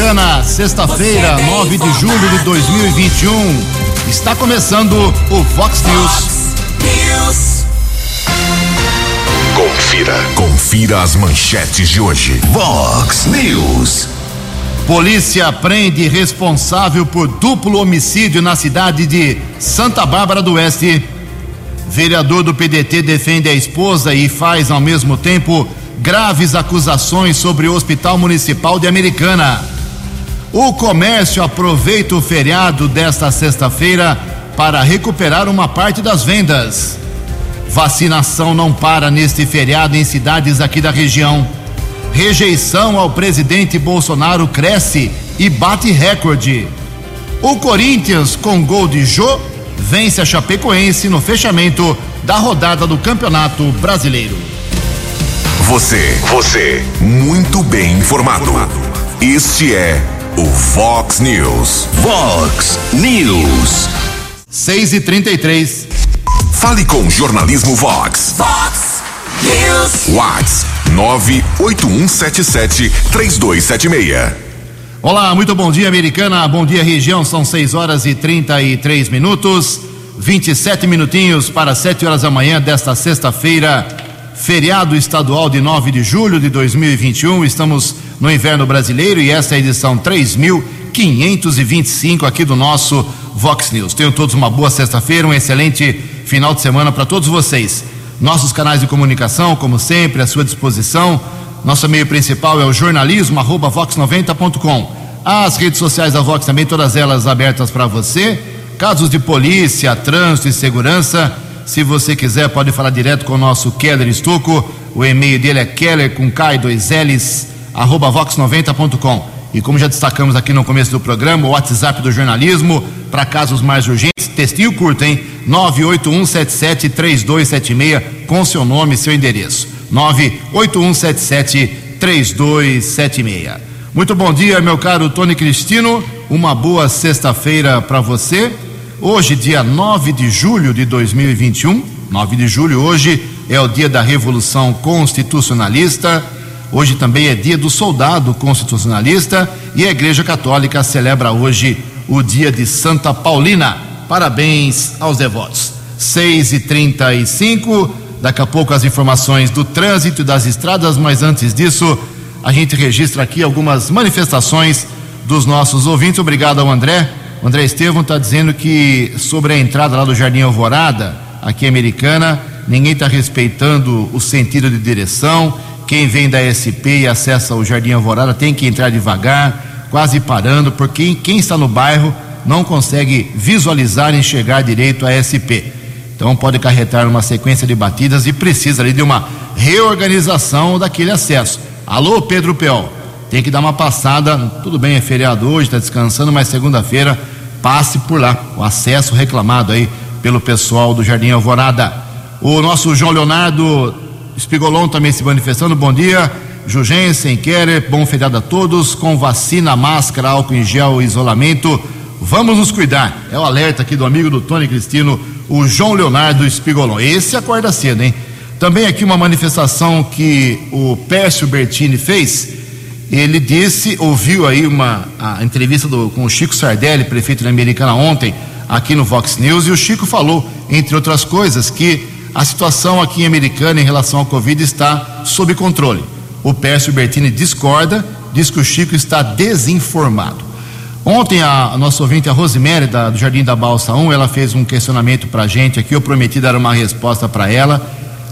Americana, sexta-feira, 9 de julho de 2021. Está começando o Fox News. News. Confira, confira as manchetes de hoje. Fox News. Polícia prende responsável por duplo homicídio na cidade de Santa Bárbara do Oeste. Vereador do PDT defende a esposa e faz ao mesmo tempo graves acusações sobre o Hospital Municipal de Americana. O comércio aproveita o feriado desta sexta-feira para recuperar uma parte das vendas. Vacinação não para neste feriado em cidades aqui da região. Rejeição ao presidente Bolsonaro cresce e bate recorde. O Corinthians, com gol de Jô, vence a Chapecoense no fechamento da rodada do Campeonato Brasileiro. Você, você, muito bem informado. Este é o Fox News. Fox News. 6 e 33 Fale com o Jornalismo Vox. Fox News. Whats 981773276. Olá, muito bom dia, Americana. Bom dia, região. São 6 horas e 33 minutos. 27 minutinhos para 7 horas da manhã desta sexta-feira, feriado estadual de 9 de julho de 2021. Estamos no inverno brasileiro e esta é a edição 3525 aqui do nosso Vox News. Tenham todos uma boa sexta-feira, um excelente final de semana para todos vocês. Nossos canais de comunicação, como sempre, à sua disposição. Nosso meio principal é o jornalismo, arroba vox90.com. As redes sociais da Vox também, todas elas abertas para você. Casos de polícia, trânsito e segurança. Se você quiser, pode falar direto com o nosso Keller Estuco. O e-mail dele é keller com K e dois L's, arroba vox90.com. E como já destacamos aqui no começo do programa, o WhatsApp do jornalismo, para casos mais urgentes, textinho curto, hein? 981773276, com seu nome e seu endereço. 981773276. Muito bom dia, meu caro Tony Cristino. Uma boa sexta-feira para você. Hoje, dia 9 de julho de 2021. 9 de julho, hoje é o dia da Revolução Constitucionalista. Hoje também é dia do soldado constitucionalista e a Igreja Católica celebra hoje o dia de Santa Paulina. Parabéns aos devotos. 6 e 35 daqui a pouco as informações do trânsito e das estradas, mas antes disso, a gente registra aqui algumas manifestações dos nossos ouvintes. Obrigado ao André. O André Estevam está dizendo que sobre a entrada lá do Jardim Alvorada, aqui americana, ninguém está respeitando o sentido de direção. Quem vem da SP e acessa o Jardim Alvorada tem que entrar devagar, quase parando, porque quem está no bairro não consegue visualizar e enxergar direito a SP. Então pode acarretar uma sequência de batidas e precisa ali de uma reorganização daquele acesso. Alô, Pedro Peol, tem que dar uma passada. Tudo bem, é feriado hoje, está descansando, mas segunda-feira passe por lá. O acesso reclamado aí pelo pessoal do Jardim Alvorada. O nosso João Leonardo Espigolon também se manifestando. Bom dia. Jugensen, Keller, bom feriado a todos. Com vacina, máscara, álcool em gel, isolamento. Vamos nos cuidar. É o alerta aqui do amigo do Tony Cristino, o João Leonardo Espigolon. Esse acorda cedo, hein? Também aqui uma manifestação que o Pércio Bertini fez. Ele disse, ouviu aí uma entrevista do, com o Chico Sardelli, prefeito da Americana, ontem, aqui no Vox News, e o Chico falou, entre outras coisas, que a situação aqui em Americana em relação ao Covid está sob controle. O Pércio Bertini discorda, diz que o Chico está desinformado. Ontem a, a nossa ouvinte, a Rosemary, da, do Jardim da Balsa 1, ela fez um questionamento para a gente aqui. Eu prometi dar uma resposta para ela,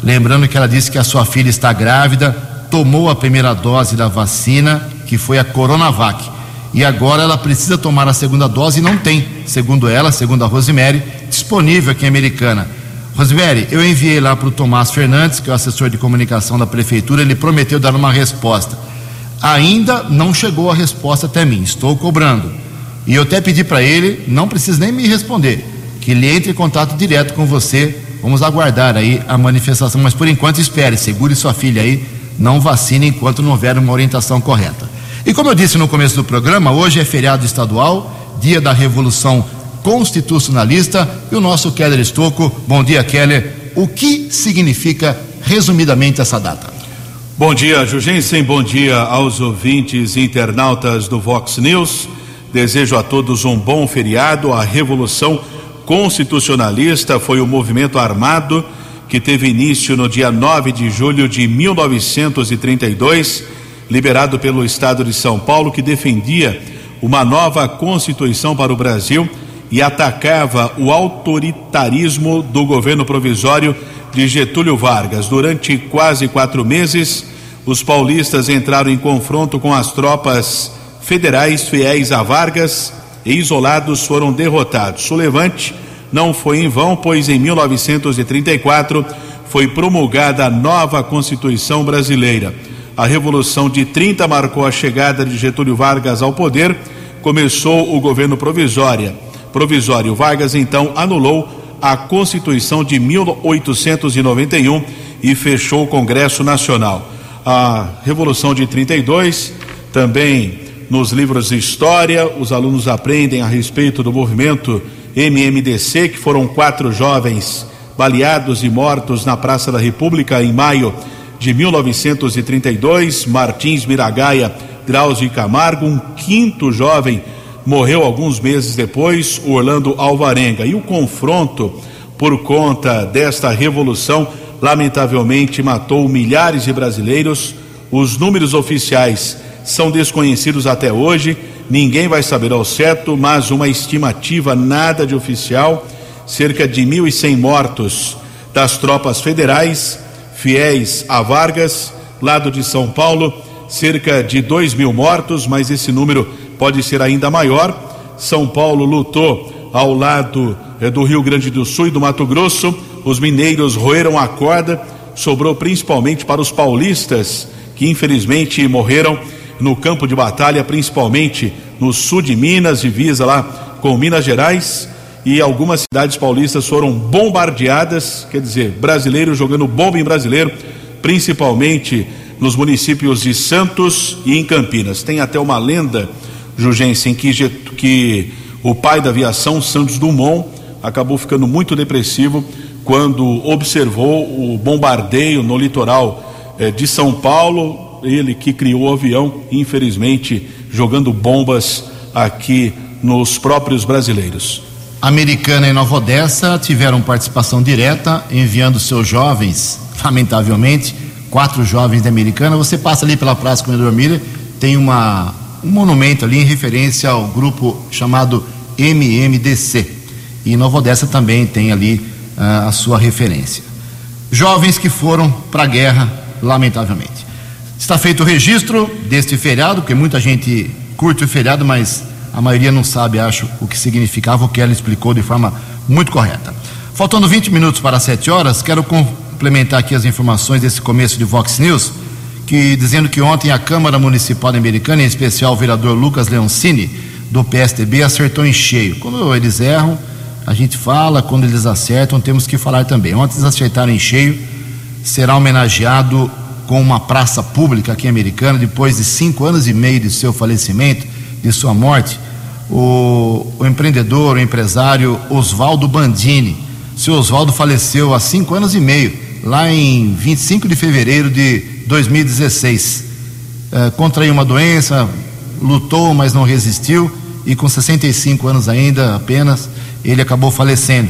lembrando que ela disse que a sua filha está grávida, tomou a primeira dose da vacina, que foi a Coronavac. E agora ela precisa tomar a segunda dose e não tem, segundo ela, segundo a Rosemary, disponível aqui em Americana. Rosemary, eu enviei lá para o Tomás Fernandes, que é o assessor de comunicação da prefeitura, ele prometeu dar uma resposta. Ainda não chegou a resposta até mim, estou cobrando. E eu até pedi para ele, não precisa nem me responder, que ele entre em contato direto com você. Vamos aguardar aí a manifestação, mas por enquanto espere, segure sua filha aí, não vacine enquanto não houver uma orientação correta. E como eu disse no começo do programa, hoje é feriado estadual, dia da Revolução Constitucionalista, e o nosso Keller Estocco. Bom dia, Keller. O que significa resumidamente essa data? Bom dia, Jugensen. Bom dia aos ouvintes e internautas do Vox News. Desejo a todos um bom feriado. A Revolução Constitucionalista foi o movimento armado que teve início no dia 9 de julho de 1932, liberado pelo Estado de São Paulo, que defendia uma nova Constituição para o Brasil e atacava o autoritarismo do governo provisório de Getúlio Vargas. Durante quase quatro meses, os paulistas entraram em confronto com as tropas federais fiéis a Vargas e isolados foram derrotados. O levante não foi em vão, pois em 1934 foi promulgada a nova Constituição brasileira. A Revolução de 30 marcou a chegada de Getúlio Vargas ao poder, começou o governo provisório. Provisório Vargas então anulou a Constituição de 1891 e fechou o Congresso Nacional. A Revolução de 32, também nos livros de história, os alunos aprendem a respeito do movimento MMDC, que foram quatro jovens baleados e mortos na Praça da República em maio de 1932. Martins Miragaia, Drauzio Camargo, um quinto jovem morreu alguns meses depois, Orlando Alvarenga. E o confronto por conta desta revolução, lamentavelmente, matou milhares de brasileiros. Os números oficiais são desconhecidos até hoje, ninguém vai saber ao certo, mas uma estimativa nada de oficial: cerca de 1.100 mortos das tropas federais, fiéis a Vargas, lado de São Paulo, cerca de 2 mil mortos, mas esse número pode ser ainda maior. São Paulo lutou ao lado eh, do Rio Grande do Sul e do Mato Grosso. Os mineiros roeram a corda, sobrou principalmente para os paulistas, que infelizmente morreram no campo de batalha, principalmente no sul de Minas, divisa lá com Minas Gerais. E algumas cidades paulistas foram bombardeadas, quer dizer, brasileiros jogando bomba em brasileiro, principalmente nos municípios de Santos e em Campinas. Tem até uma lenda Jugensen, que, que o pai da aviação, Santos Dumont, acabou ficando muito depressivo quando observou o bombardeio no litoral eh, de São Paulo. Ele que criou o avião, infelizmente, jogando bombas aqui nos próprios brasileiros. Americana e Nova Odessa tiveram participação direta, enviando seus jovens, lamentavelmente, quatro jovens da Americana. Você passa ali pela Praça Comendador Miller, tem uma um monumento ali em referência ao grupo chamado MMDC. E Nova Odessa também tem ali uh, a sua referência. Jovens que foram para a guerra, lamentavelmente. Está feito o registro deste feriado, porque muita gente curte o feriado, mas a maioria não sabe, acho, o que significava, o que ela explicou de forma muito correta. Faltando 20 minutos para 7 horas, quero complementar aqui as informações desse começo de Vox News que dizendo que ontem a Câmara Municipal Americana, em especial o vereador Lucas Leoncini, do PSDB, acertou em cheio. Quando eles erram, a gente fala, quando eles acertam, temos que falar também. Ontem eles acertaram em cheio, será homenageado com uma praça pública aqui Americana, depois de cinco anos e meio de seu falecimento, de sua morte, o, o empreendedor, o empresário Oswaldo Bandini. Seu Oswaldo faleceu há cinco anos e meio, lá em 25 de fevereiro de 2016. É, contraiu uma doença, lutou, mas não resistiu, e com 65 anos ainda apenas, ele acabou falecendo.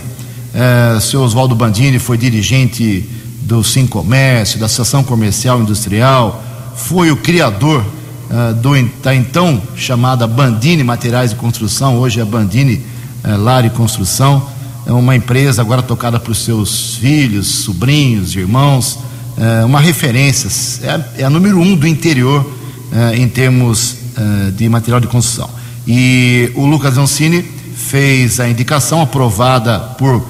É, seu Oswaldo Bandini foi dirigente do Sim Comércio, da Associação Comercial Industrial, foi o criador é, do, da então chamada Bandini Materiais de Construção, hoje é Bandini é, Lar e Construção, é uma empresa agora tocada por seus filhos, sobrinhos, irmãos, é, uma referência, é, é, a número um do interior em termos de material de construção. E o Lucas Ancini fez a indicação aprovada por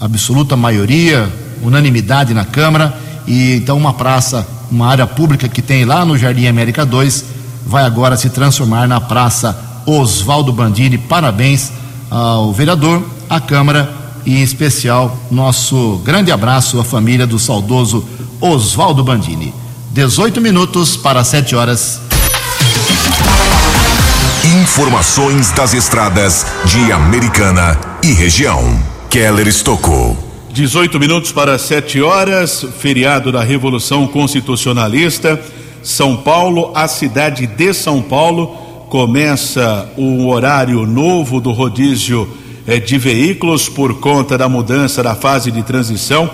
absoluta maioria, unanimidade na Câmara, e então uma praça, uma área pública que tem lá no Jardim América 2, vai agora se transformar na Praça Oswaldo Bandini. Parabéns ao vereador, à Câmara e em especial nosso grande abraço à família do saudoso Oswaldo Bandini. 18 minutos para 7 horas. Informações das estradas de Americana e região. Keller Estocou. 18 minutos para 7 horas, feriado da Revolução Constitucionalista. São Paulo, a cidade de São Paulo, começa o horário novo do rodízio eh, de veículos por conta da mudança da fase de transição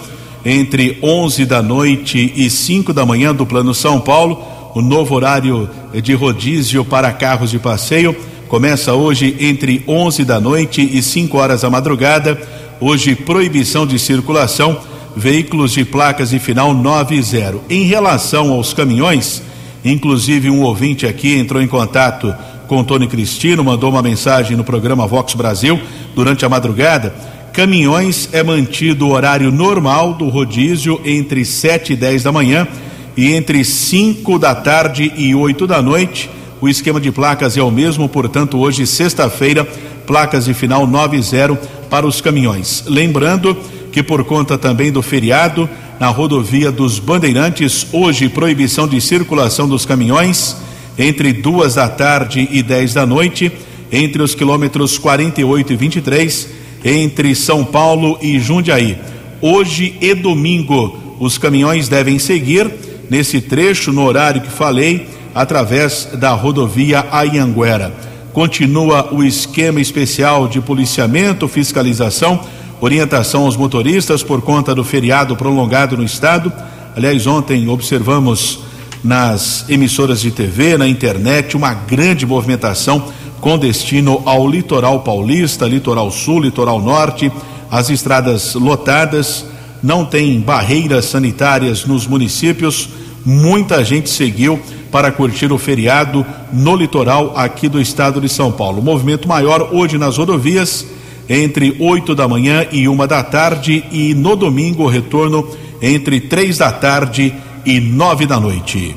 entre 11 da noite e 5 da manhã do Plano São Paulo. O novo horário de rodízio para carros de passeio começa hoje entre 11 da noite e 5 horas da madrugada Hoje, proibição de circulação, veículos de placas de final 90. Em relação aos caminhões, inclusive um ouvinte aqui entrou em contato com Tony Cristino, mandou uma mensagem no programa Vox Brasil durante a madrugada. Caminhões é mantido o horário normal do rodízio entre 7 e 10 da manhã e entre 5 da tarde e 8 da noite. O esquema de placas é o mesmo, portanto, hoje, sexta-feira, placas de final 90 para os caminhões. Lembrando que por conta também do feriado na rodovia dos Bandeirantes, hoje proibição de circulação dos caminhões entre duas da tarde e 10 da noite, entre os quilômetros 48 e 23, entre São Paulo e Jundiaí. Hoje e domingo, os caminhões devem seguir nesse trecho, no horário que falei, através da rodovia Ayanguera continua o esquema especial de policiamento, fiscalização, orientação aos motoristas por conta do feriado prolongado no estado. Aliás, ontem observamos nas emissoras de TV, na internet, uma grande movimentação com destino ao litoral paulista, litoral sul, litoral norte, as estradas lotadas, não tem barreiras sanitárias nos municípios, muita gente seguiu para curtir o feriado no litoral aqui do estado de São Paulo. movimento maior hoje nas rodovias entre 8 da manhã e uma da tarde e no domingo o retorno entre três da tarde e nove da noite.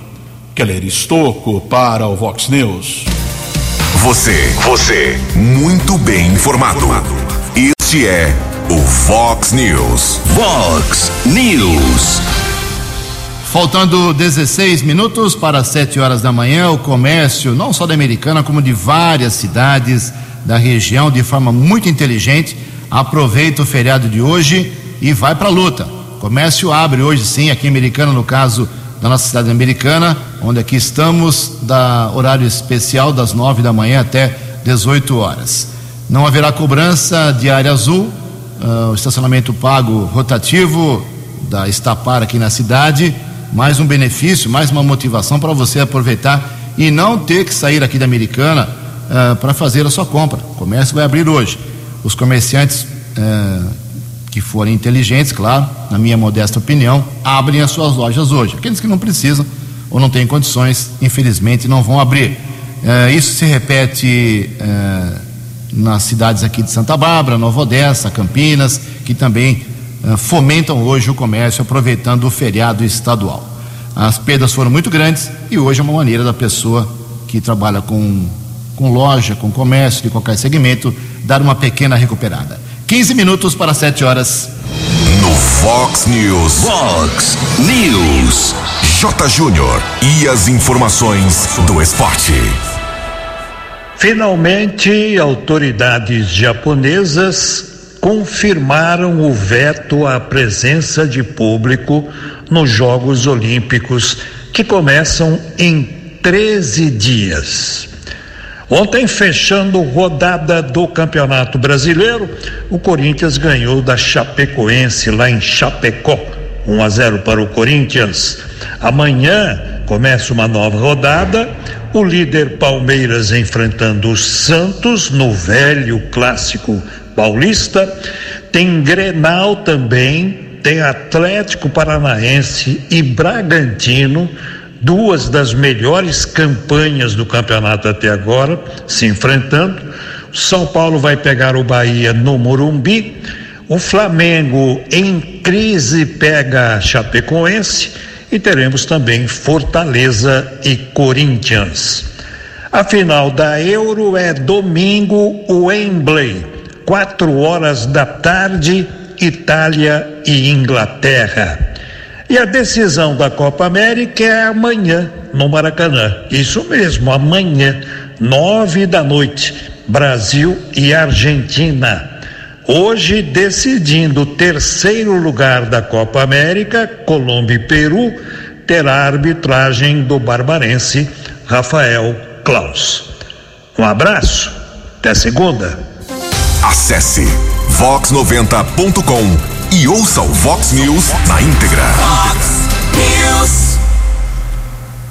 Keller Estocco para o Vox News. Você, você, muito bem informado. Este é o Vox News. Vox News. Faltando 16 minutos para 7 horas da manhã, o comércio, não só da Americana, como de várias cidades da região, de forma muito inteligente, aproveita o feriado de hoje e vai para a luta. Comércio abre hoje sim, aqui em Americana, no caso da nossa cidade americana, onde aqui estamos, da horário especial das 9 da manhã até 18 horas. Não haverá cobrança de área azul, uh, o estacionamento pago rotativo da Estapar aqui na cidade mais um benefício, mais uma motivação para você aproveitar e não ter que sair aqui da Americana uh, para fazer a sua compra. O comércio vai abrir hoje. Os comerciantes uh, que forem inteligentes, claro, na minha modesta opinião, abrem as suas lojas hoje. Aqueles que não precisam ou não têm condições, infelizmente, não vão abrir. Uh, isso se repete nas cidades aqui de Santa Bárbara, Nova Odessa, Campinas, que também eh, fomentam hoje o comércio aproveitando o feriado estadual. As perdas foram muito grandes e hoje é uma maneira da pessoa que trabalha com, com loja, com comércio, de qualquer segmento, dar uma pequena recuperada. 15 minutos para 7 horas. No Fox News. Fox News. J. Júnior. E as informações do esporte. Finalmente, autoridades japonesas confirmaram o veto à presença de público nos Jogos Olímpicos, que começam em 13 dias. Ontem, fechando rodada do Campeonato Brasileiro, o Corinthians ganhou da Chapecoense lá em Chapecó, 1 a 0 para o Corinthians. Amanhã começa uma nova rodada, o líder Palmeiras enfrentando o Santos no velho clássico Paulista, tem Grenal também, tem Atlético Paranaense e Bragantino, duas das melhores campanhas do campeonato até agora, se enfrentando. São Paulo vai pegar o Bahia no Morumbi. O Flamengo em crise pega Chapecoense e teremos também Fortaleza e Corinthians. A final da Euro é domingo, Wembley quatro horas da tarde, Itália e Inglaterra. E a decisão da Copa América é amanhã, no Maracanã. Isso mesmo, amanhã, nove da noite, Brasil e Argentina. Hoje, decidindo o terceiro lugar da Copa América, Colômbia e Peru, terá a arbitragem do barbarense Rafael Klaus. Um abraço, até segunda. Acesse vox90.com e ouça o Vox News na íntegra.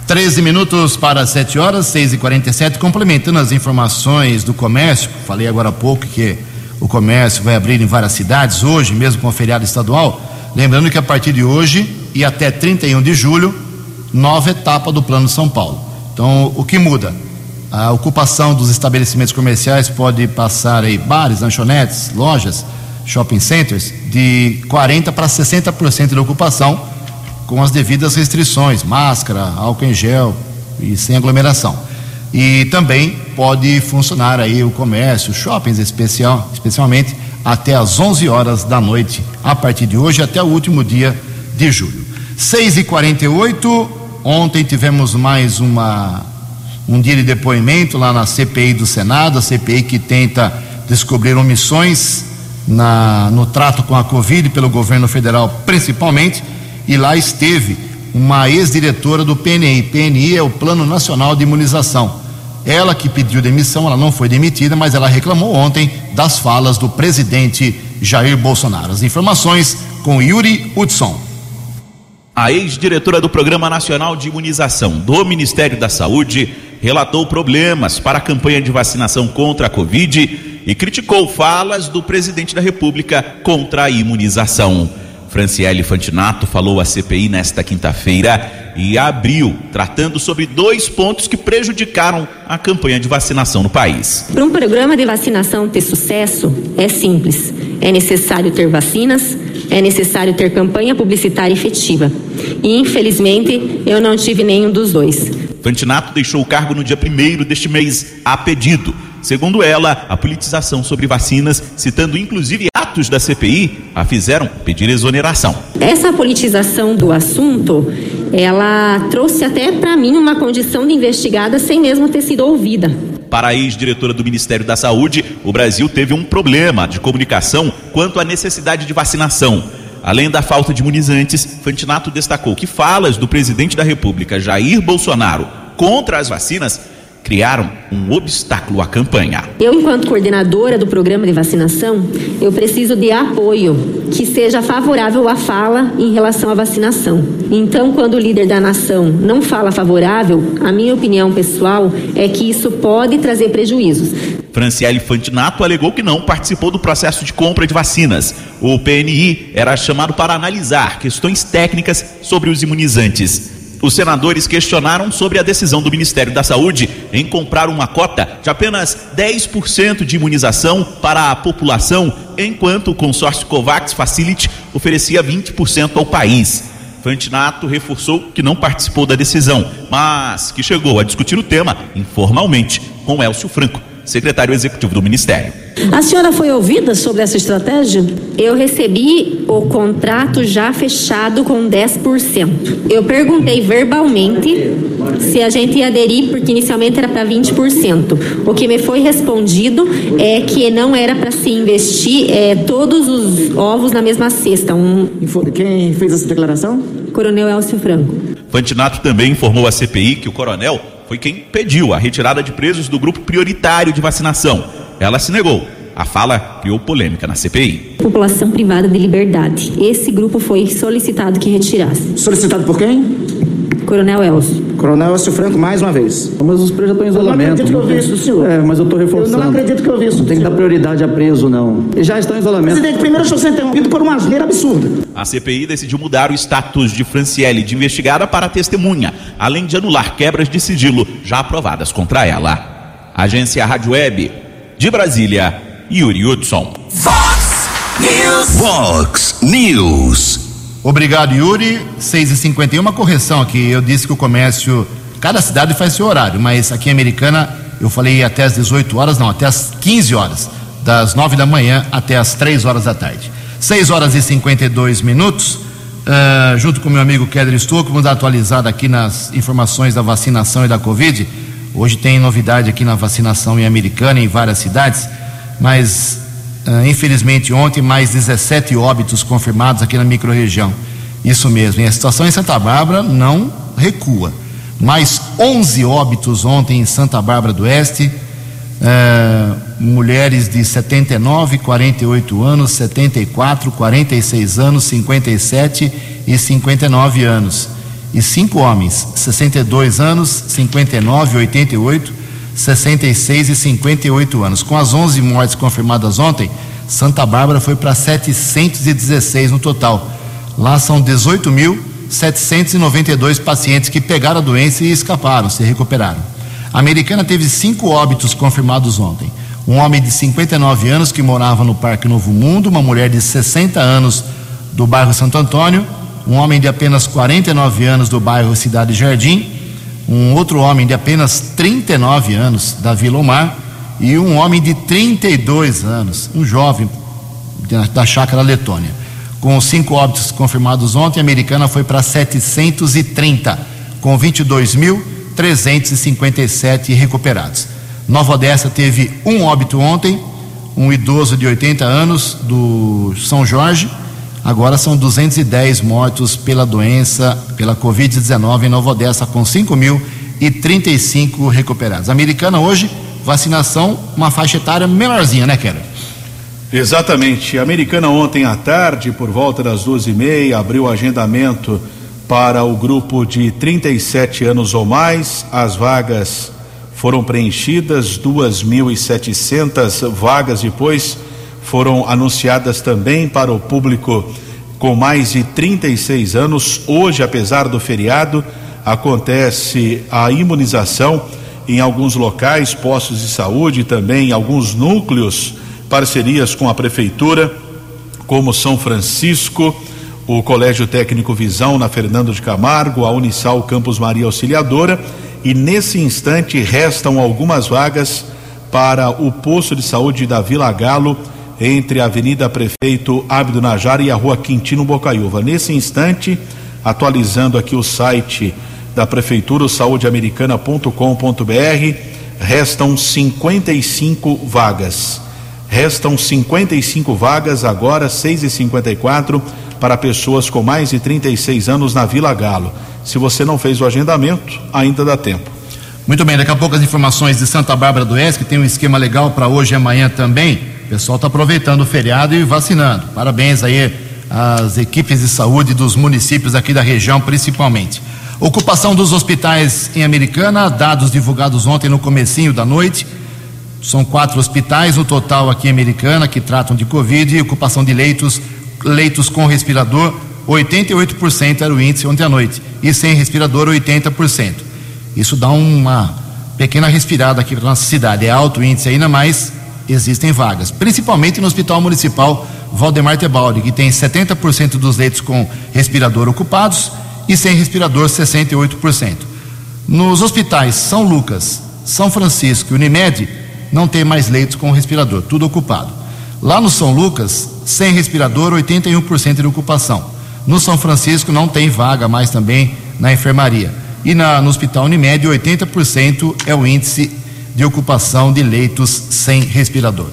13 minutos para 7 horas, 6 e 47 complementando as informações do comércio. Falei agora há pouco que o comércio vai abrir em várias cidades hoje, mesmo com o feriado estadual. Lembrando que a partir de hoje e até 31 de julho, nova etapa do Plano São Paulo. Então, o que muda? A ocupação dos estabelecimentos comerciais pode passar aí bares, lanchonetes, lojas, shopping centers de 40 para 60% de ocupação com as devidas restrições, máscara, álcool em gel e sem aglomeração. E também pode funcionar aí o comércio, shoppings especial, especialmente até às 11 horas da noite, a partir de hoje até o último dia de julho. 6 e 48 ontem tivemos mais uma um dia de depoimento lá na CPI do Senado, a CPI que tenta descobrir omissões na, no trato com a Covid pelo governo federal, principalmente e lá esteve uma ex-diretora do PNI. PNI é o Plano Nacional de Imunização. Ela que pediu demissão, ela não foi demitida, mas ela reclamou ontem das falas do presidente Jair Bolsonaro. As informações com Yuri Hudson. A ex-diretora do Programa Nacional de Imunização do Ministério da Saúde relatou problemas para a campanha de vacinação contra a Covid e criticou falas do presidente da República contra a imunização. Franciele Fantinato falou à CPI nesta quinta-feira e abriu, tratando sobre dois pontos que prejudicaram a campanha de vacinação no país. Para um programa de vacinação ter sucesso, é simples. É necessário ter vacinas, é necessário ter campanha publicitária efetiva. E, infelizmente, eu não tive nenhum dos dois. Fantinato deixou o cargo no dia 1 deste mês, a pedido. Segundo ela, a politização sobre vacinas, citando inclusive atos da CPI, a fizeram pedir exoneração. Essa politização do assunto, ela trouxe até para mim uma condição de investigada sem mesmo ter sido ouvida. Para a ex-diretora do Ministério da Saúde, o Brasil teve um problema de comunicação quanto à necessidade de vacinação. Além da falta de imunizantes, Fantinato destacou que falas do presidente da República, Jair Bolsonaro, contra as vacinas criaram um obstáculo à campanha. Eu, enquanto coordenadora do programa de vacinação, eu preciso de apoio que seja favorável à fala em relação à vacinação. Então, quando o líder da nação não fala favorável, a minha opinião pessoal é que isso pode trazer prejuízos. Franciele Fantinato alegou que não participou do processo de compra de vacinas. O PNI era chamado para analisar questões técnicas sobre os imunizantes. Os senadores questionaram sobre a decisão do Ministério da Saúde em comprar uma cota de apenas 10% de imunização para a população, enquanto o consórcio COVAX Facility oferecia 20% ao país. Fantinato reforçou que não participou da decisão, mas que chegou a discutir o tema informalmente com Elcio Franco, secretário executivo do Ministério. A senhora foi ouvida sobre essa estratégia? Eu recebi o contrato já fechado com 10%. Eu perguntei verbalmente se a gente ia aderir, porque inicialmente era para 20%. O que me foi respondido é que não era para se investir é, todos os ovos na mesma cesta. Um... Quem fez essa declaração? Coronel Elcio Franco. Fantinato também informou à CPI que o coronel foi quem pediu a retirada de presos do grupo prioritário de vacinação. Ela se negou. A fala criou polêmica na CPI. População privada de liberdade. Esse grupo foi solicitado que retirasse. Solicitado por quem? Coronel Elcio. Coronel Elcio Franco, mais uma vez. Mas os presos já estão em isolamento. Eu não acredito que eu vi isso, senhor. É, mas eu estou reforçando. Eu não acredito que eu vi isso. Não tem que dar prioridade a preso, não. Eles já estão em isolamento. Presidente, primeiro eu estou sendo interrompido por uma asneira absurda. A CPI decidiu mudar o status de Franciele de investigada para testemunha, além de anular quebras de sigilo já aprovadas contra ela. Agência Rádio Web, de Brasília, Yuri Hudson. Fox News. Fox News. Obrigado, Yuri. 6h51, uma correção aqui. Eu disse que o comércio, cada cidade faz seu horário, mas aqui em Americana eu falei até as 18 horas, não, até as 15 horas, das 9 da manhã até as 3 horas da tarde. 6 horas e 52 minutos. Uh, junto com meu amigo Keller Stuck, vamos dar atualizada aqui nas informações da vacinação e da Covid. Hoje tem novidade aqui na vacinação em Americana, em várias cidades, mas infelizmente, ontem, mais 17 óbitos confirmados aqui na microrregião. Isso mesmo. E a situação em Santa Bárbara não recua. Mais 11 óbitos ontem em Santa Bárbara do Oeste. Ah, mulheres de 79, 48 anos, 74, 46 anos, 57 e 59 anos. E cinco homens, 62 anos, 59, 88, 66 e 58 anos. Com as 11 mortes confirmadas ontem, Santa Bárbara foi para 716 no total. Lá são 18.792 pacientes que pegaram a doença e escaparam, se recuperaram. A americana teve cinco óbitos confirmados ontem. Um homem de 59 anos que morava no Parque Novo Mundo, uma mulher de 60 anos do bairro Santo Antônio, um homem de apenas 49 anos do bairro Cidade Jardim, um outro homem de apenas 39 anos da Vila Omar e um homem de 32 anos, um jovem da, Chácara Letônia. Com cinco óbitos confirmados ontem, a americana foi para 730, com 22.357 recuperados. Nova Odessa teve um óbito ontem, um idoso de 80 anos do São Jorge. Agora são 210 mortos pela doença, pela Covid-19 em Nova Odessa, com 5.035 recuperados. Americana hoje, vacinação, uma faixa etária menorzinha, né, Keller? Exatamente. A americana ontem à tarde, por volta das duas e meia, abriu o agendamento para o grupo de 37 anos ou mais. As vagas foram preenchidas, 2.700 vagas depois foram anunciadas também para o público com mais de 36 anos. Hoje, apesar do feriado, acontece a imunização em alguns locais, postos de saúde, também alguns núcleos, parcerias com a prefeitura, como São Francisco, o Colégio Técnico Visão na Fernando de Camargo, a Unisal Campus Maria Auxiliadora, e nesse instante restam algumas vagas para o posto de saúde da Vila Galo entre a Avenida Prefeito Abdo Najar e a Rua Quintino Bocaiúva. Nesse instante, atualizando aqui o site da Prefeitura, saudeamericana.com.br, restam 55 vagas. Restam 55 vagas, agora 6 e 54 para pessoas com mais de 36 anos na Vila Galo. Se você não fez o agendamento, ainda dá tempo. Muito bem, daqui a pouco as informações de Santa Bárbara do Oeste, que tem um esquema legal para hoje e amanhã também. O pessoal está aproveitando o feriado e vacinando. Parabéns aí às equipes de saúde dos municípios aqui da região, principalmente. Ocupação dos hospitais em Americana, dados divulgados ontem no comecinho da noite. São quatro hospitais no total aqui em Americana que tratam de Covid e ocupação de leitos, leitos com respirador, 88% era o índice ontem à noite. E sem respirador, 80%. Isso dá uma pequena respirada aqui para nossa cidade. É alto o índice ainda, mas existem vagas, principalmente no Hospital Municipal Valdemar Tebaldi, que tem 70% dos leitos com respirador ocupados e sem respirador 68%. Nos hospitais São Lucas, São Francisco e Unimed não tem mais leitos com respirador, tudo ocupado. Lá no São Lucas, sem respirador, 81% de ocupação. No São Francisco não tem vaga mais também na enfermaria. E na, no Hospital Unimed, 80% é o índice de ocupação de leitos sem respirador.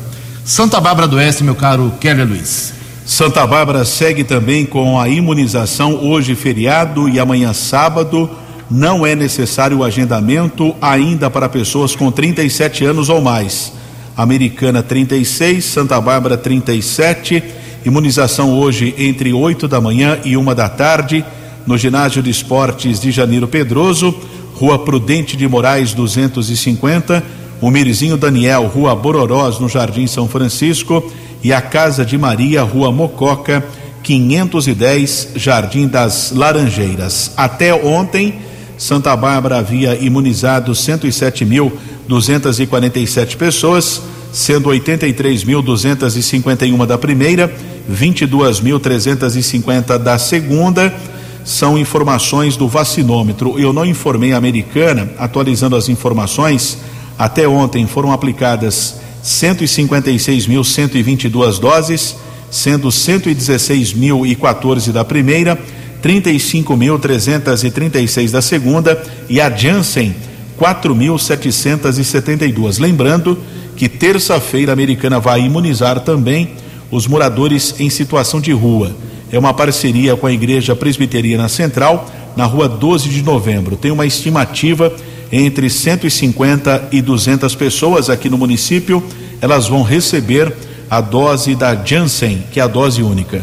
Santa Bárbara do Oeste, meu caro Keller Luiz. Santa Bárbara segue também com a imunização hoje feriado e amanhã sábado. Não é necessário o agendamento ainda para pessoas com 37 anos ou mais. Americana 36, Santa Bárbara 37. Imunização hoje entre 8 da manhã e uma da tarde no Ginásio de Esportes de Janeiro Pedroso, Rua Prudente de Moraes 250, o Mirizinho Daniel, Rua Bororós, no Jardim São Francisco, e a Casa de Maria, Rua Mococa, 510, Jardim das Laranjeiras. Até ontem, Santa Bárbara havia imunizado 107.247 pessoas, sendo 83.251 da primeira, 22.350 da segunda são informações do vacinômetro. Eu não informei a americana, atualizando as informações. Até ontem foram aplicadas 156.122 doses, sendo 116.014 da primeira, 35.336 da segunda e a Janssen 4.772. Lembrando que terça-feira a americana vai imunizar também os moradores em situação de rua. É uma parceria com a Igreja Presbiteriana Central, na rua 12 de novembro. Tem uma estimativa entre 150 e 200 pessoas aqui no município. Elas vão receber a dose da Janssen, que é a dose única.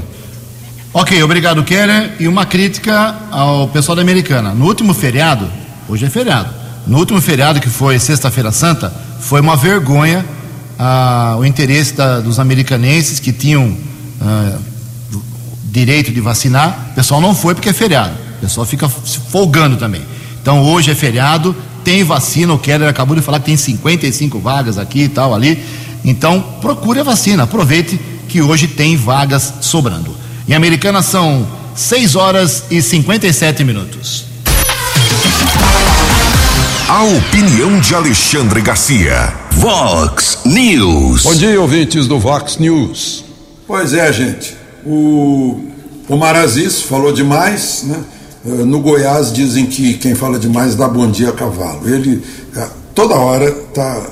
Ok, obrigado, Keller. E uma crítica ao pessoal da Americana. No último feriado, hoje é feriado, no último feriado, que foi Sexta-feira Santa, foi uma vergonha ah, o interesse da, dos americanenses que tinham ah, direito de vacinar. O pessoal não foi porque é feriado. O pessoal fica folgando também. Então hoje é feriado, tem vacina. O Keller acabou de falar que tem 55 vagas aqui e tal ali. Então procure a vacina, aproveite que hoje tem vagas sobrando. Em Americana são 6 horas e 57 minutos. A opinião de Alexandre Garcia. Vox News. Bom dia, ouvintes do Vox News. Pois é, gente. O, o Marazis falou demais, né? Eh, No Goiás dizem que quem fala demais dá bom dia a cavalo. Ele eh, toda hora está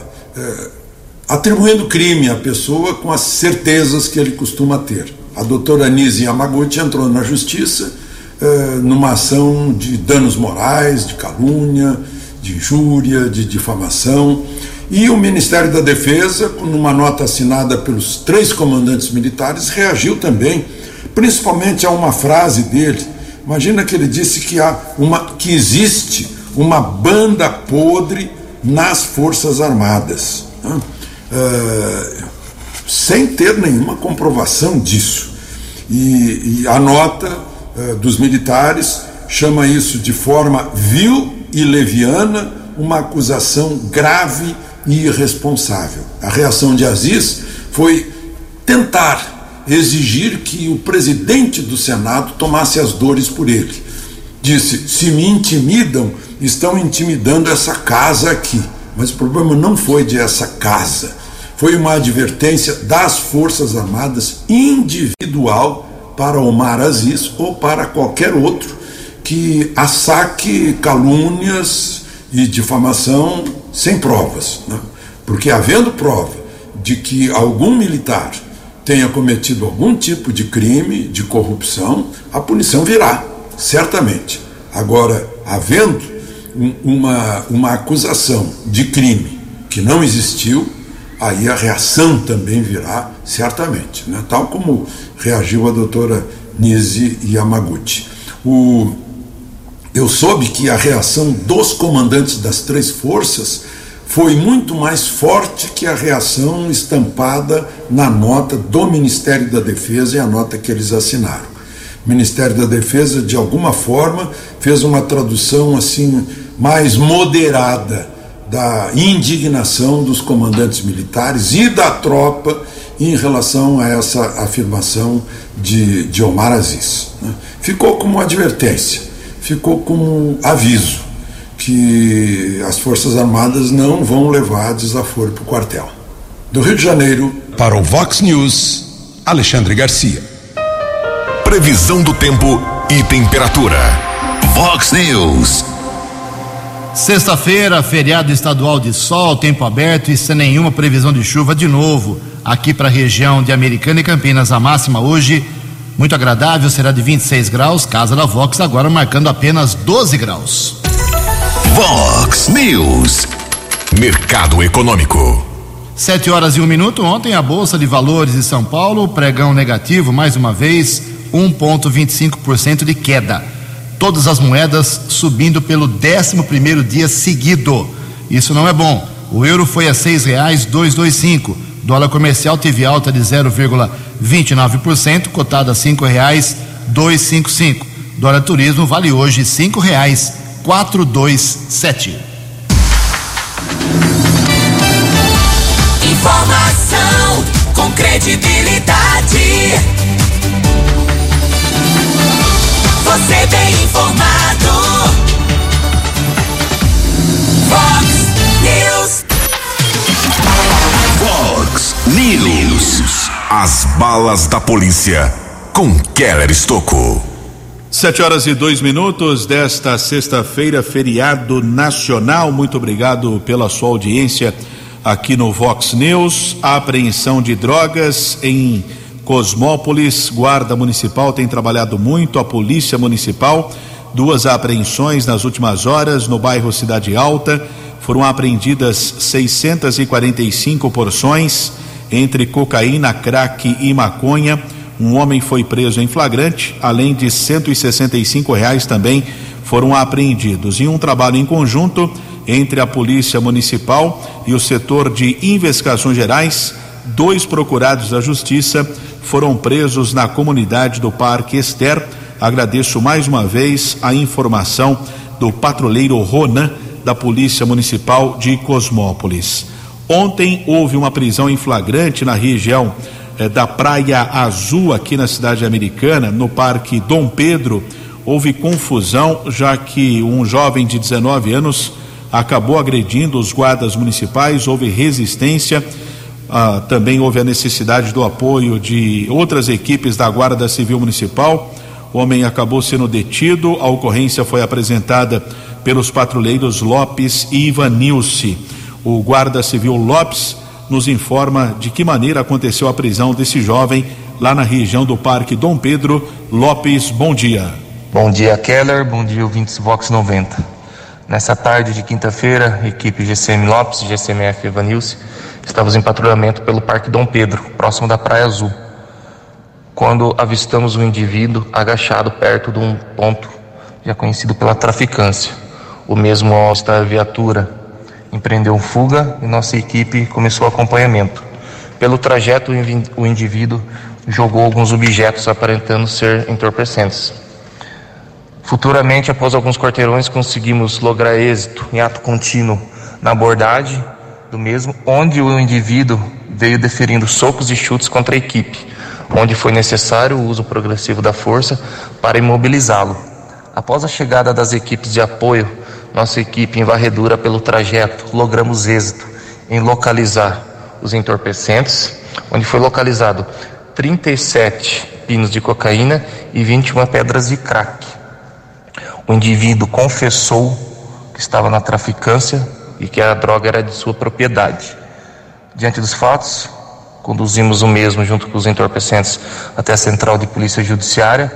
atribuindo crime à pessoa com as certezas que ele costuma ter. A doutora Nise Yamaguchi entrou na justiça eh, numa ação de danos morais, de calúnia, de injúria, de difamação. E o Ministério da Defesa, numa nota assinada pelos três comandantes militares, reagiu também, principalmente a uma frase dele. Imagina que ele disse que há uma que existe uma banda podre nas Forças Armadas, né? Eh, sem ter nenhuma comprovação disso. E, e a nota eh, dos militares chama isso de forma vil e leviana, uma acusação grave e irresponsável. A reação de Aziz foi tentar exigir que o presidente do Senado tomasse as dores por ele. Disse: se me intimidam, estão intimidando essa casa aqui. Mas o problema não foi de essa casa, foi uma advertência das Forças Armadas individual para Omar Aziz ou para qualquer outro que assaque calúnias e difamação sem provas. Né? Porque, havendo prova de que algum militar tenha cometido algum tipo de crime, de corrupção, a punição virá, certamente. Agora, havendo um, uma, uma acusação de crime que não existiu, aí a reação também virá, certamente, né? tal como reagiu a doutora Nise Yamaguchi. O, eu soube que a reação dos comandantes das três forças foi muito mais forte que a reação estampada na nota do Ministério da Defesa e a nota que eles assinaram. O Ministério da Defesa, de alguma forma, fez uma tradução assim mais moderada da indignação dos comandantes militares e da tropa em relação a essa afirmação de, de Omar Aziz. Né? Ficou como advertência, ficou como aviso que as Forças Armadas não vão levar desaforo para o quartel. Do Rio de Janeiro. Para o Vox News, Alexandre Garcia. Previsão do tempo e temperatura. Vox News. Sexta-feira, feriado estadual de sol, tempo aberto e sem nenhuma previsão de chuva de novo aqui para a região de Americana e Campinas. A máxima hoje muito agradável, será de 26 graus. Casa da Vox agora marcando apenas 12 graus. Vox News. Mercado Econômico. Sete horas e um minuto. Ontem a Bolsa de Valores de São Paulo, pregão negativo, mais uma vez, 1,25% de queda. Todas as moedas subindo pelo 11 primeiro dia seguido. Isso não é bom. O euro foi a seis reais dois, dois cinco. Dólar comercial teve alta de 0,29%, cotado a cinco reais dois, cinco, cinco. Dólar turismo vale hoje cinco reais quatro, dois, sete. Informação com credibilidade. Você bem informado. News. As balas da polícia com Keller Estocco. Sete horas e dois minutos desta sexta-feira, feriado nacional. Muito obrigado pela sua audiência aqui no Vox News. A apreensão de drogas em Cosmópolis. Guarda Municipal tem trabalhado muito, a Polícia Municipal. Duas apreensões nas últimas horas no bairro Cidade Alta. Foram apreendidas 645 porções entre cocaína, crack e maconha. Um homem foi preso em flagrante, além de 165 reais também foram apreendidos. Em um trabalho em conjunto entre a Polícia Municipal e o setor de investigações gerais, dois procurados da Justiça foram presos na comunidade do Parque Ester. Agradeço mais uma vez a informação do patrulheiro Ronan da Polícia Municipal de Cosmópolis. Ontem houve uma prisão em flagrante na região eh, da Praia Azul, aqui na cidade americana, no Parque Dom Pedro. Houve confusão, já que um jovem de 19 anos acabou agredindo os guardas municipais, houve resistência. Ah, também houve a necessidade do apoio de outras equipes da Guarda Civil Municipal. O homem acabou sendo detido. A ocorrência foi apresentada pelos patrulheiros Lopes e Ivanilce. O guarda civil Lopes nos informa de que maneira aconteceu a prisão desse jovem lá na região do Parque Dom Pedro. Lopes, bom dia. Bom dia, Keller. Bom dia, ouvintes Vox 90. Nessa tarde de quinta-feira, equipe GCM Lopes GCMF Evanilce estávamos em patrulhamento pelo Parque Dom Pedro, próximo da Praia Azul, quando avistamos um indivíduo agachado perto de um ponto já conhecido pela traficância. O mesmo estar a viatura empreendeu fuga e nossa equipe começou acompanhamento. Pelo trajeto, o indivíduo jogou alguns objetos aparentando ser entorpecentes. Futuramente, após alguns quarteirões, conseguimos lograr êxito em ato contínuo na abordagem do mesmo, onde o indivíduo veio deferindo socos e chutes contra a equipe, onde foi necessário o uso progressivo da força para imobilizá-lo. Após a chegada das equipes de apoio, nossa equipe em varredura pelo trajeto, logramos êxito em localizar os entorpecentes, onde foi localizado 37 pinos de cocaína e 21 pedras de crack. O indivíduo confessou que estava na traficância e que a droga era de sua propriedade. Diante dos fatos, conduzimos o mesmo junto com os entorpecentes até a central de polícia judiciária,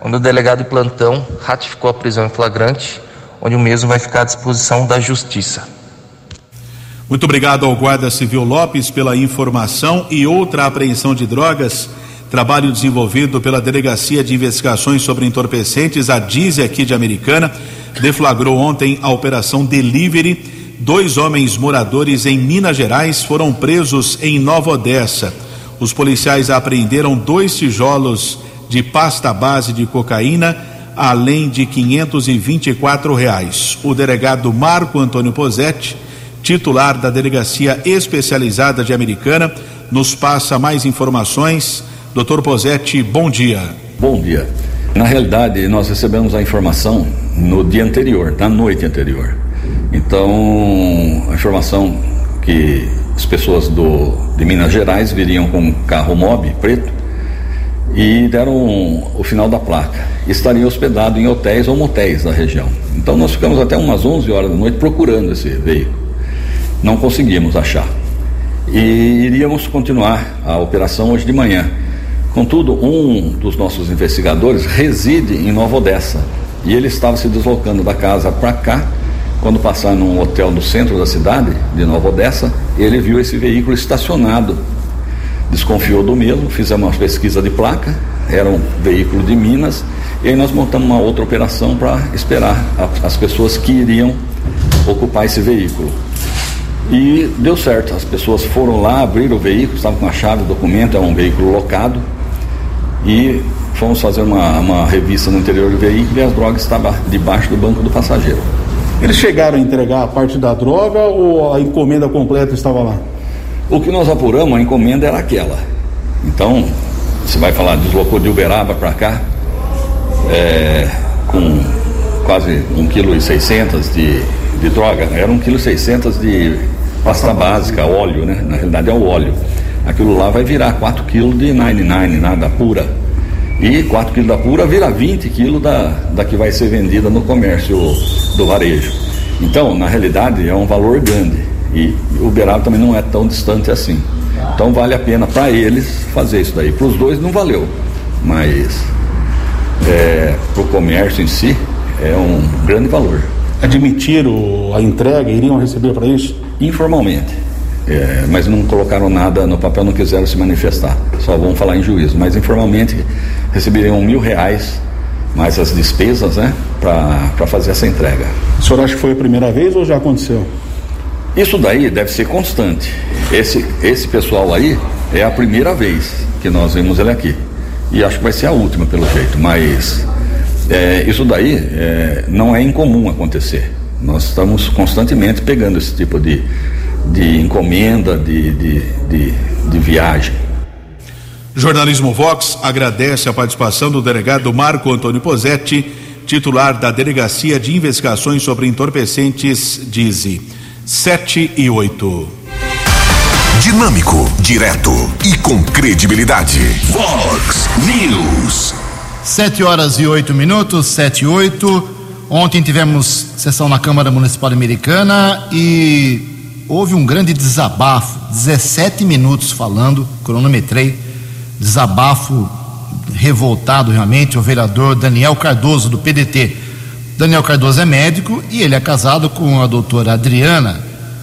onde o delegado de plantão ratificou a prisão em flagrante, onde o mesmo vai ficar à disposição da justiça. Muito obrigado ao Guarda Civil Lopes pela informação e outra apreensão de drogas. Trabalho desenvolvido pela Delegacia de Investigações sobre Entorpecentes, a DIZE aqui de Americana, deflagrou ontem a Operação Delivery. Dois homens moradores em Minas Gerais foram presos em Nova Odessa. Os policiais apreenderam dois tijolos de pasta base de cocaína, além de 524 reais. O delegado Marco Antônio Posetti titular da Delegacia Especializada de Americana, nos passa mais informações. Doutor Posetti, bom dia. Bom dia. Na realidade, nós recebemos a informação no dia anterior, na noite anterior. Então, a informação que as pessoas do, de Minas Gerais viriam com um carro mob preto e deram o final da placa. Estaria hospedado em hotéis ou motéis da região. Então, nós ficamos até umas 11 horas da noite procurando esse veículo não conseguimos achar. E iríamos continuar a operação hoje de manhã. Contudo, um dos nossos investigadores reside em Nova Odessa e ele estava se deslocando da casa para cá. Quando passar num hotel no centro da cidade de Nova Odessa, ele viu esse veículo estacionado. Desconfiou do mesmo, fizemos uma pesquisa de placa, era um veículo de Minas, e aí nós montamos uma outra operação para esperar as pessoas que iriam ocupar esse veículo. E deu certo, as pessoas foram lá, abriram o veículo, estavam com a chave, o documento, é um veículo locado. E fomos fazer uma, uma revista no interior do veículo e as drogas estavam debaixo do banco do passageiro. Eles chegaram a entregar a parte da droga ou a encomenda completa estava lá? O que nós apuramos, a encomenda era aquela. Então, você vai falar, deslocou de Uberaba para cá, é, com quase 1,6 kg de, de droga, era 1,6 kg de pasta básica, óleo, né? Na realidade é o óleo. Aquilo lá vai virar 4 kg de 99, nada pura. E 4 kg da pura vira 20 kg da, da que vai ser vendida no comércio do varejo. Então, na realidade, é um valor grande. E Uberaba também não é tão distante assim. Então vale a pena para eles fazer isso daí. Para os dois não valeu, mas é, para o comércio em si é um grande valor. Admitiram a entrega, iriam receber para isso? Informalmente. É, mas não colocaram nada no papel, não quiseram se manifestar. Só vão falar em juízo. Mas informalmente receberiam mil reais mais as despesas, né, para fazer essa entrega. O senhor acha que foi a primeira vez ou já aconteceu? Isso daí deve ser constante. Esse, esse pessoal aí é a primeira vez que nós vemos ele aqui. E acho que vai ser a última, pelo jeito. Mas é, isso daí é, não é incomum acontecer. Nós estamos constantemente pegando esse tipo de, de encomenda, de, de, de, de viagem. Jornalismo Vox agradece a participação do delegado Marco Antônio Posetti, titular da Delegacia de Investigações sobre Entorpecentes, DIZI. 7 e 8. Dinâmico, direto e com credibilidade. Vox News. 7 horas e 8 minutos, 7 e 8. Ontem tivemos sessão na Câmara Municipal Americana e houve um grande desabafo. 17 minutos falando, cronometrei. Desabafo revoltado realmente. O vereador Daniel Cardoso, do PDT. Daniel Cardoso é médico e ele é casado com a doutora Adriana,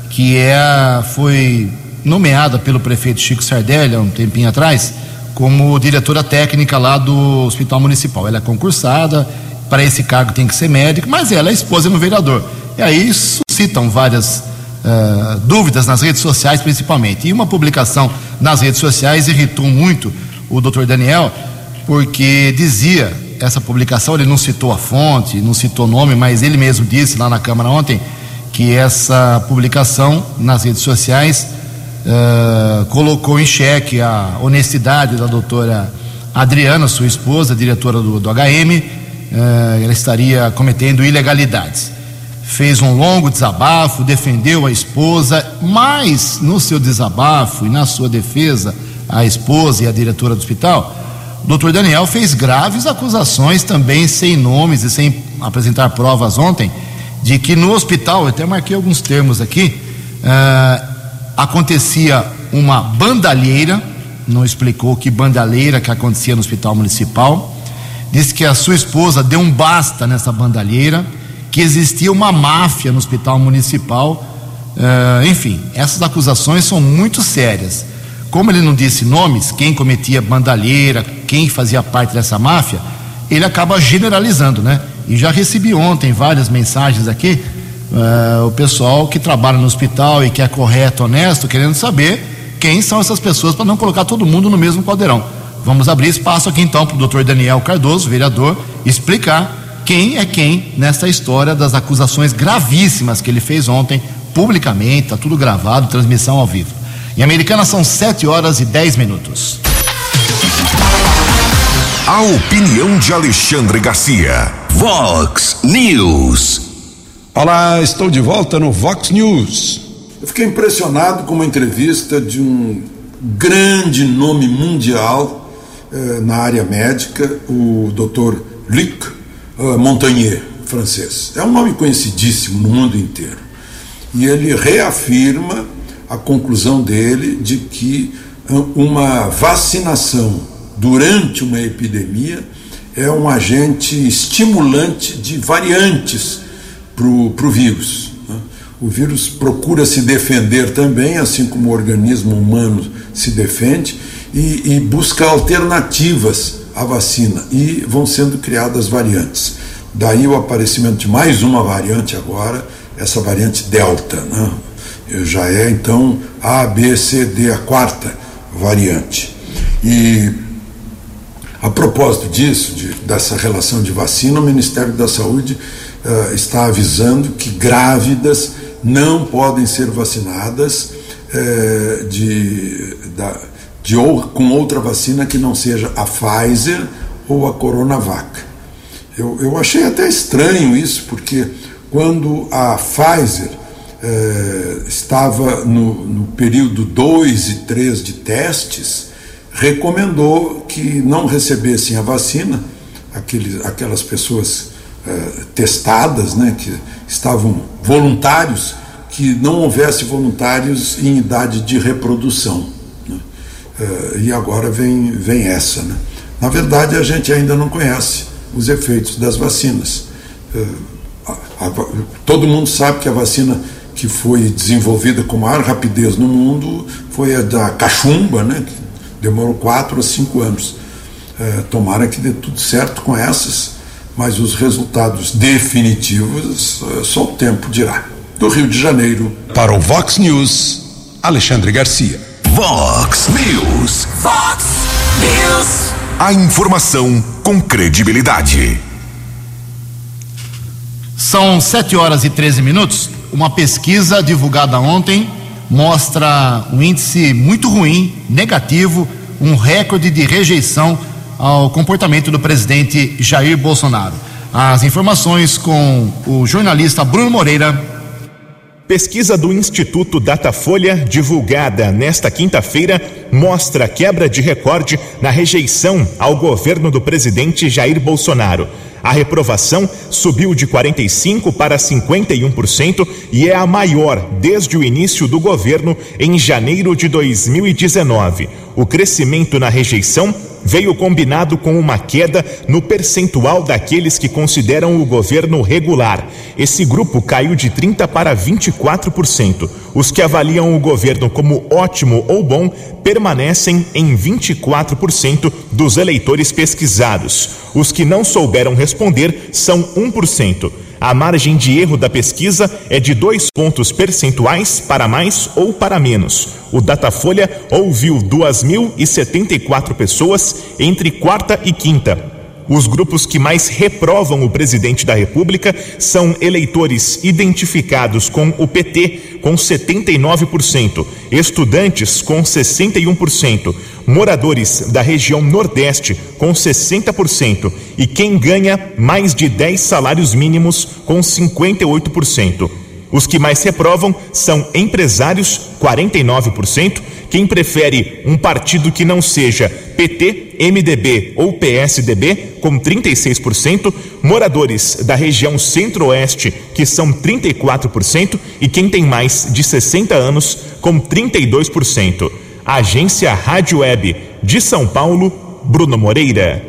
que é, foi nomeada pelo prefeito Chico Sardelli há um tempinho atrás como diretora técnica lá do Hospital Municipal. Ela é concursada, para esse cargo tem que ser médico, mas ela é esposa do vereador. E aí suscitam várias uh, dúvidas nas redes sociais, principalmente. E uma publicação nas redes sociais irritou muito o doutor Daniel, porque dizia essa publicação, ele não citou a fonte, não citou o nome, mas ele mesmo disse lá na Câmara ontem que essa publicação nas redes sociais uh, colocou em xeque a honestidade da doutora Adriana, sua esposa, diretora do, do HM, uh, ela estaria cometendo ilegalidades. Fez um longo desabafo, defendeu a esposa, mas no seu desabafo e na sua defesa, a esposa e a diretora do hospital, o doutor Daniel fez graves acusações também sem nomes e sem apresentar provas ontem, de que no hospital, eu até marquei alguns termos aqui, uh, acontecia uma bandalheira, não explicou que bandalheira que acontecia no hospital municipal, disse que a sua esposa deu um basta nessa bandalheira, que existia uma máfia no hospital municipal, uh, enfim, essas acusações são muito sérias. Como ele não disse nomes, quem cometia bandalheira, quem fazia parte dessa máfia, ele acaba generalizando, né? E já recebi ontem várias mensagens aqui, uh, o pessoal que trabalha no hospital e que é correto, honesto, querendo saber quem são essas pessoas para não colocar todo mundo no mesmo caldeirão. Vamos abrir espaço aqui então para o doutor Daniel Cardoso, vereador, explicar quem é quem nessa história das acusações gravíssimas que ele fez ontem, publicamente, está tudo gravado, transmissão ao vivo. Em Americana são 7 horas e 10 minutos. A opinião de Alexandre Garcia. Vox News. Olá, estou de volta no Vox News. Eu fiquei impressionado com uma entrevista de um grande nome mundial eh, na área médica, o Dr. Luc eh, Montagnier, francês. É um nome conhecidíssimo no mundo inteiro. E ele reafirma a conclusão dele de que uma vacinação durante uma epidemia é um agente estimulante de variantes para o vírus. Né? O vírus procura se defender também, assim como o organismo humano se defende, e, e busca alternativas à vacina, e vão sendo criadas variantes. Daí o aparecimento de mais uma variante agora, essa variante Delta. Né? Já é então A, B, C, D, a quarta variante. E a propósito disso, de, dessa relação de vacina, o Ministério da Saúde uh, está avisando que grávidas não podem ser vacinadas uh, de, da, de ou, com outra vacina que não seja a Pfizer ou a Coronavac. Eu, eu achei até estranho isso, porque quando a Pfizer uh, estava no, no período 2 e 3 de testes, recomendou que não recebessem a vacina aqueles, aquelas pessoas uh, testadas, né, que estavam voluntários, que não houvesse voluntários em idade de reprodução. Né? Eh, e agora vem, vem essa. Né? Na verdade, a gente ainda não conhece os efeitos das vacinas. Eh, todo mundo sabe que a vacina que foi desenvolvida com maior rapidez no mundo foi a da cachumba, né? que demorou quatro a cinco anos. É, tomara que dê tudo certo com essas, mas os resultados definitivos é, só o tempo dirá. Do Rio de Janeiro. Para o Vox News, Alexandre Garcia. Vox News. Fox News. A informação com credibilidade. São 7 horas e 13 minutos. Uma pesquisa divulgada ontem mostra um índice muito ruim, negativo, um recorde de rejeição ao comportamento do presidente Jair Bolsonaro. As informações com o jornalista Bruno Moreira. Pesquisa do Instituto Datafolha, divulgada nesta quinta-feira, mostra quebra de recorde na rejeição ao governo do presidente Jair Bolsonaro. A reprovação subiu de 45% para 51% e é a maior desde o início do governo em janeiro de 2019. O crescimento na rejeição veio combinado com uma queda no percentual daqueles que consideram o governo regular. Esse grupo caiu de 30% para 24%. Os que avaliam o governo como ótimo ou bom permanecem em 24% dos eleitores pesquisados. Os que não souberam responder são 1%. A margem de erro da pesquisa é de dois pontos percentuais para mais ou para menos. O Datafolha ouviu 2.074 pessoas entre quarta e quinta. Os grupos que mais reprovam o presidente da República são eleitores identificados com o PT, com 79%, estudantes, com 61%, moradores da região Nordeste, com 60%, e quem ganha mais de 10 salários mínimos, com 58%. Os que mais reprovam são empresários, 49%, quem prefere um partido que não seja PT, MDB ou PSDB, com 36%, moradores da região Centro-Oeste, que são 34%, e quem tem mais de 60 anos, com 32%. Agência Rádio Web de São Paulo, Bruno Moreira.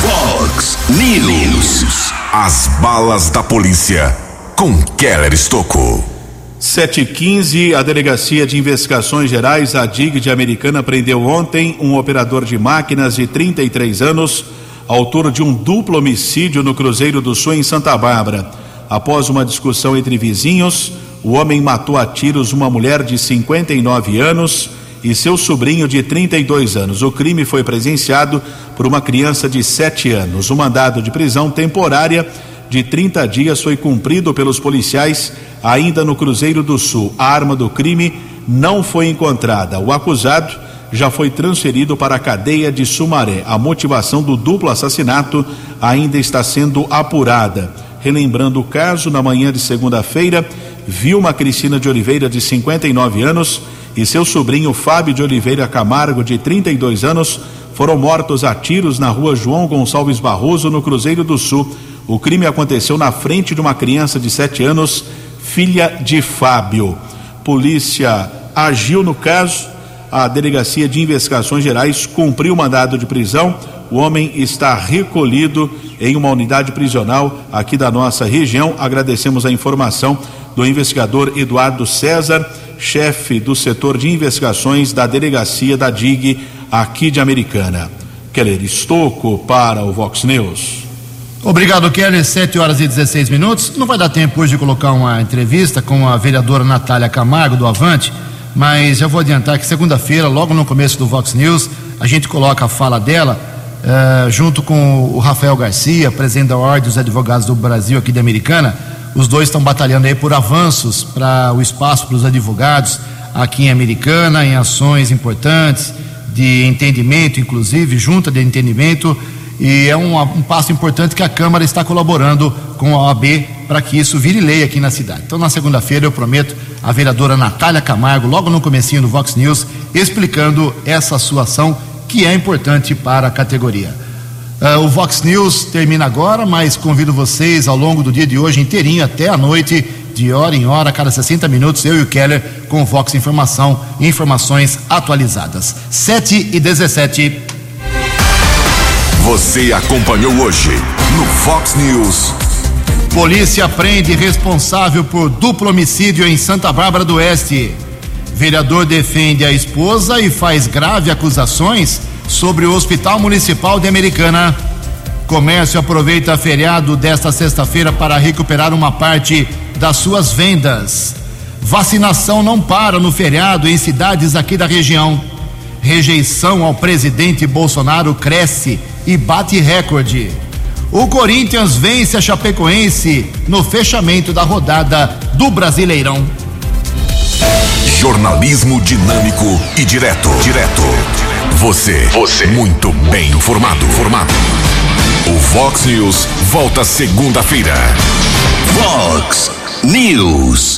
Vox News. As balas da polícia com Keller Estocou. 715, a Delegacia de Investigações Gerais, a DIG de Americana, prendeu ontem um operador de máquinas de 33 anos, autor de um duplo homicídio no Cruzeiro do Sul, em Santa Bárbara. Após uma discussão entre vizinhos, o homem matou a tiros uma mulher de 59 anos e seu sobrinho de 32 anos. O crime foi presenciado por uma criança de 7 anos. O mandado de prisão temporária de 30 dias foi cumprido pelos policiais ainda no Cruzeiro do Sul. A arma do crime não foi encontrada. O acusado já foi transferido para a cadeia de Sumaré. A motivação do duplo assassinato ainda está sendo apurada. Relembrando o caso, na manhã de segunda-feira, Vilma Cristina de Oliveira, de 59 anos, e seu sobrinho Fábio de Oliveira Camargo, de 32 anos, foram mortos a tiros na rua João Gonçalves Barroso, no Cruzeiro do Sul. O crime aconteceu na frente de uma criança de 7 anos, filha de Fábio. Polícia agiu no caso. A Delegacia de Investigações Gerais cumpriu o mandado de prisão. O homem está recolhido em uma unidade prisional aqui da nossa região. Agradecemos a informação do investigador Eduardo César, chefe do setor de investigações da Delegacia da DIG aqui de Americana. Keller Estocco para o Vox News. Obrigado, Kelly. 7 horas e 16 minutos. Não vai dar tempo hoje de colocar uma entrevista com a vereadora Natália Camargo, do Avante, mas eu vou adiantar que segunda-feira, logo no começo do Vox News, a gente coloca a fala dela, uh, junto com o Rafael Garcia, presidente da Ordem dos Advogados do Brasil aqui de Americana. Os dois estão batalhando aí por avanços para o espaço para os advogados aqui em Americana, em ações importantes de entendimento, inclusive, junta de entendimento e é um, um, passo importante que a Câmara está colaborando com a OAB para que isso vire lei aqui na cidade. Então, na segunda-feira, eu prometo a vereadora Natália Camargo, logo no comecinho do Vox News, explicando essa sua ação que é importante para a categoria. Uh, o Vox News termina agora, mas convido vocês ao longo do dia de hoje inteirinho até a noite de hora em hora, a cada 60 minutos, eu e o Keller com o Vox Informação informações atualizadas. 7 e 17. Você acompanhou hoje no Fox News. Polícia prende responsável por duplo homicídio em Santa Bárbara do Oeste. Vereador defende a esposa e faz grave acusações sobre o Hospital Municipal de Americana. Comércio aproveita feriado desta sexta-feira para recuperar uma parte das suas vendas. Vacinação não para no feriado em cidades aqui da região. Rejeição ao presidente Bolsonaro cresce e bate recorde. O Corinthians vence a Chapecoense no fechamento da rodada do Brasileirão. Jornalismo dinâmico e direto. Direto. Você. Você. Muito bem informado. Formado. O Vox News volta segunda-feira. Vox News.